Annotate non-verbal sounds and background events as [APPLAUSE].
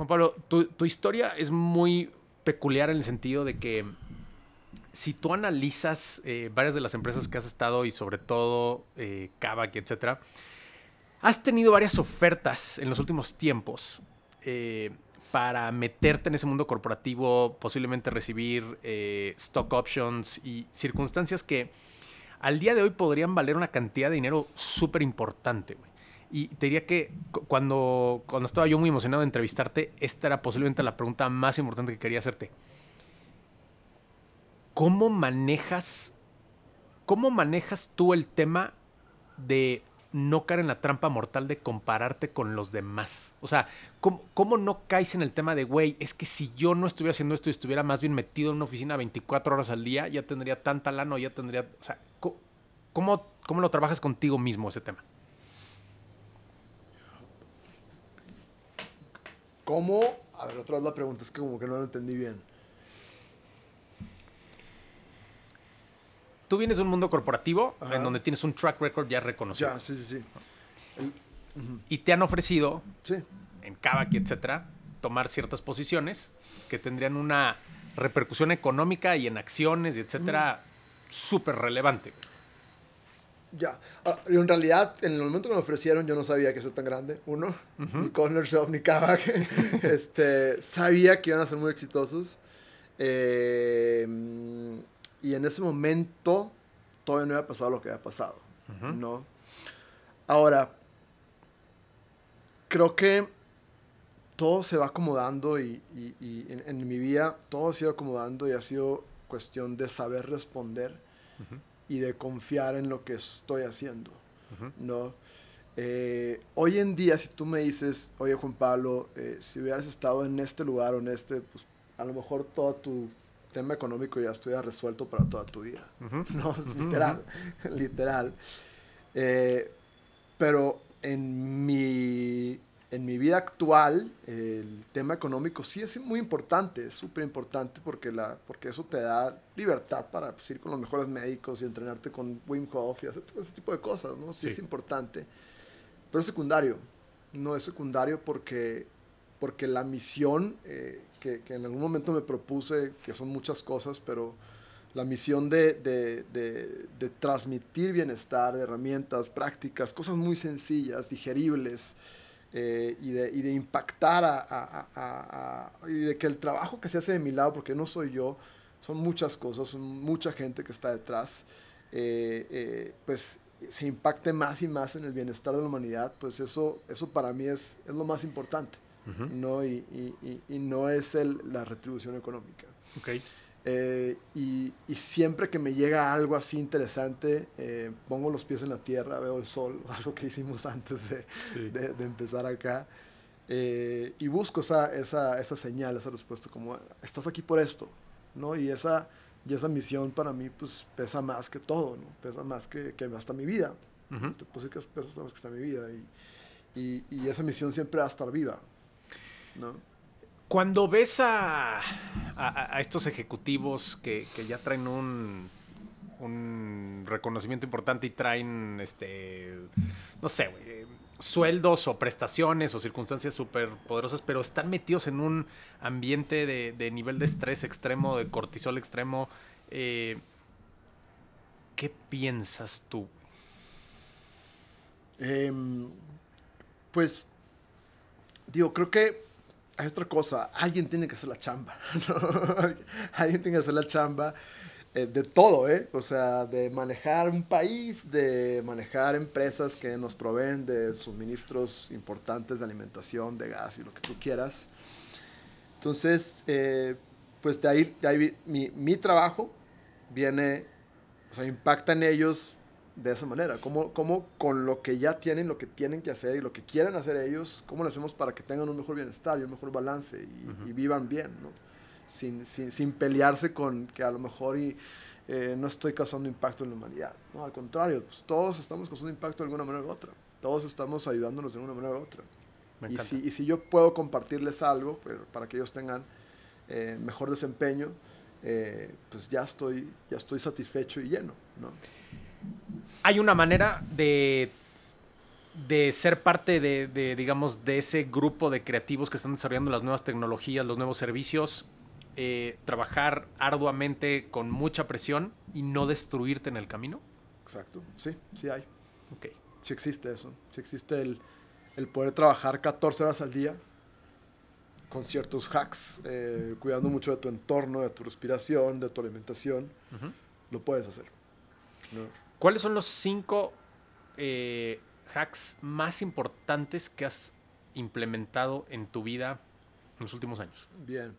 Juan Pablo, tu, historia es muy peculiar en el sentido de que si tú analizas eh, varias de las empresas que has estado y sobre todo eh, etcétera, has tenido varias ofertas en los últimos tiempos eh, para meterte en ese mundo corporativo, posiblemente recibir eh, stock options y circunstancias que al día de hoy podrían valer una cantidad de dinero súper importante, Y te diría que cuando, cuando estaba yo muy emocionado de entrevistarte, esta era posiblemente la pregunta más importante que quería hacerte. ¿Cómo manejas, cómo manejas tú el tema de no caer en la trampa mortal de compararte con los demás. O sea, ¿cómo, no caes en el tema de, güey, es que si yo no estuviera haciendo esto y estuviera más bien metido en una oficina 24 horas al día, ya tendría tanta lana o ya tendría... O sea, ¿cómo, cómo lo trabajas contigo mismo ese tema? ¿Cómo? A ver, otra vez la pregunta, es que como que no lo entendí bien. tú vienes de un mundo corporativo en donde tienes un track record ya reconocido. Ya, sí, sí, sí. Y te han ofrecido, en Kavak, etcétera, tomar ciertas posiciones que tendrían una repercusión económica y en acciones, etcétera, súper relevante. Ya. Ah, en realidad, en el momento que me ofrecieron, yo no sabía que eso tan grande. Uno, ni Corner Shop ni Kavak. [LAUGHS] este, sabía que iban a ser muy exitosos. Eh, y en ese momento todavía no había pasado lo que había pasado, ¿no? Ahora, creo que todo se va acomodando y, y, en, mi vida todo ha ido acomodando y ha sido cuestión de saber responder y de confiar en lo que estoy haciendo, ¿no? Eh, hoy en día, si tú me dices, oye Juan Pablo, eh, si hubieras estado en este lugar o en este, pues a lo mejor toda tu tema económico ya estuviera resuelto para toda tu vida. No, [LAUGHS] literal, literal. Eh, pero en mi, en mi vida actual, el tema económico sí es muy importante, es súper importante porque, la, porque eso te da libertad para pues, ir con los mejores médicos y entrenarte con Wim Hof y hacer todo ese tipo de cosas, ¿no? Sí, es importante. Pero es secundario. No es secundario porque, porque la misión... Eh, que, en algún momento me propuse, que son muchas cosas, pero la misión de, de, de, transmitir bienestar, de herramientas, prácticas, cosas muy sencillas, digeribles, eh, y, de, y, de, impactar a, a, a, y de que el trabajo que se hace de mi lado, porque no soy yo, son muchas cosas, son mucha gente que está detrás, eh, eh, pues se impacte más y más en el bienestar de la humanidad, pues eso, eso para mí es, es lo más importante. ¿no? Y, y, y, no es el, la retribución económica. Okay. Eh, y, y, siempre que me llega algo así interesante, eh, pongo los pies en la tierra, veo el sol, [LAUGHS] algo que hicimos antes de, de, de empezar acá, eh, y busco esa, esa, esa, señal, esa respuesta, como, estás aquí por esto, ¿no? Y esa, y esa misión para mí, pues, pesa más que todo, ¿no? Pesa más que, que hasta mi vida. Te puse que pesa más que hasta mi vida, y, y, y esa misión siempre va a estar viva, cuando ves a, estos ejecutivos que, ya traen un, reconocimiento importante y traen, este, no sé, sueldos o prestaciones o circunstancias súper poderosas, pero están metidos en un ambiente de, nivel de estrés extremo, de cortisol extremo. Eh, ¿Qué piensas tú? Em, pues, digo, creo que hay otra cosa, alguien tiene que hacer la chamba, [LAUGHS] alguien tiene que hacer la chamba eh, de todo, ¿eh? O sea, de manejar un país, de manejar empresas que nos proveen de suministros importantes de alimentación, de gas y lo que tú quieras. Entonces, eh, pues de ahí, de ahí mi, mi trabajo viene, o sea, impacta en ellos de esa manera? ¿Cómo, ¿Cómo, con lo que ya tienen, lo que tienen que hacer y lo que quieren hacer ellos, cómo lo hacemos para que tengan un mejor bienestar y un mejor balance y, vivan bien, ¿no? Sin, sin, sin, pelearse con que a lo mejor y, eh, no estoy causando impacto en la humanidad. ¿no? Al contrario, pues todos estamos causando impacto de alguna manera u otra. Todos estamos ayudándonos de una manera u otra. Y si, y si, yo puedo compartirles algo para que ellos tengan eh, mejor desempeño, eh, pues ya estoy, ya estoy satisfecho y lleno, ¿no? Hay una manera de de ser parte de, de, digamos, de ese grupo de creativos que están desarrollando las nuevas tecnologías, los nuevos servicios, eh, trabajar arduamente con mucha presión y no destruirte en el camino? Exacto, sí, sí hay. Ok. Sí existe eso. Sí existe el, el poder trabajar 14 horas al día con ciertos hacks, eh, cuidando mucho de tu entorno, de tu respiración, de tu alimentación. Lo puedes hacer. ¿no? ¿Cuáles son los cinco eh, hacks más importantes que has implementado en tu vida en los últimos años? Bien.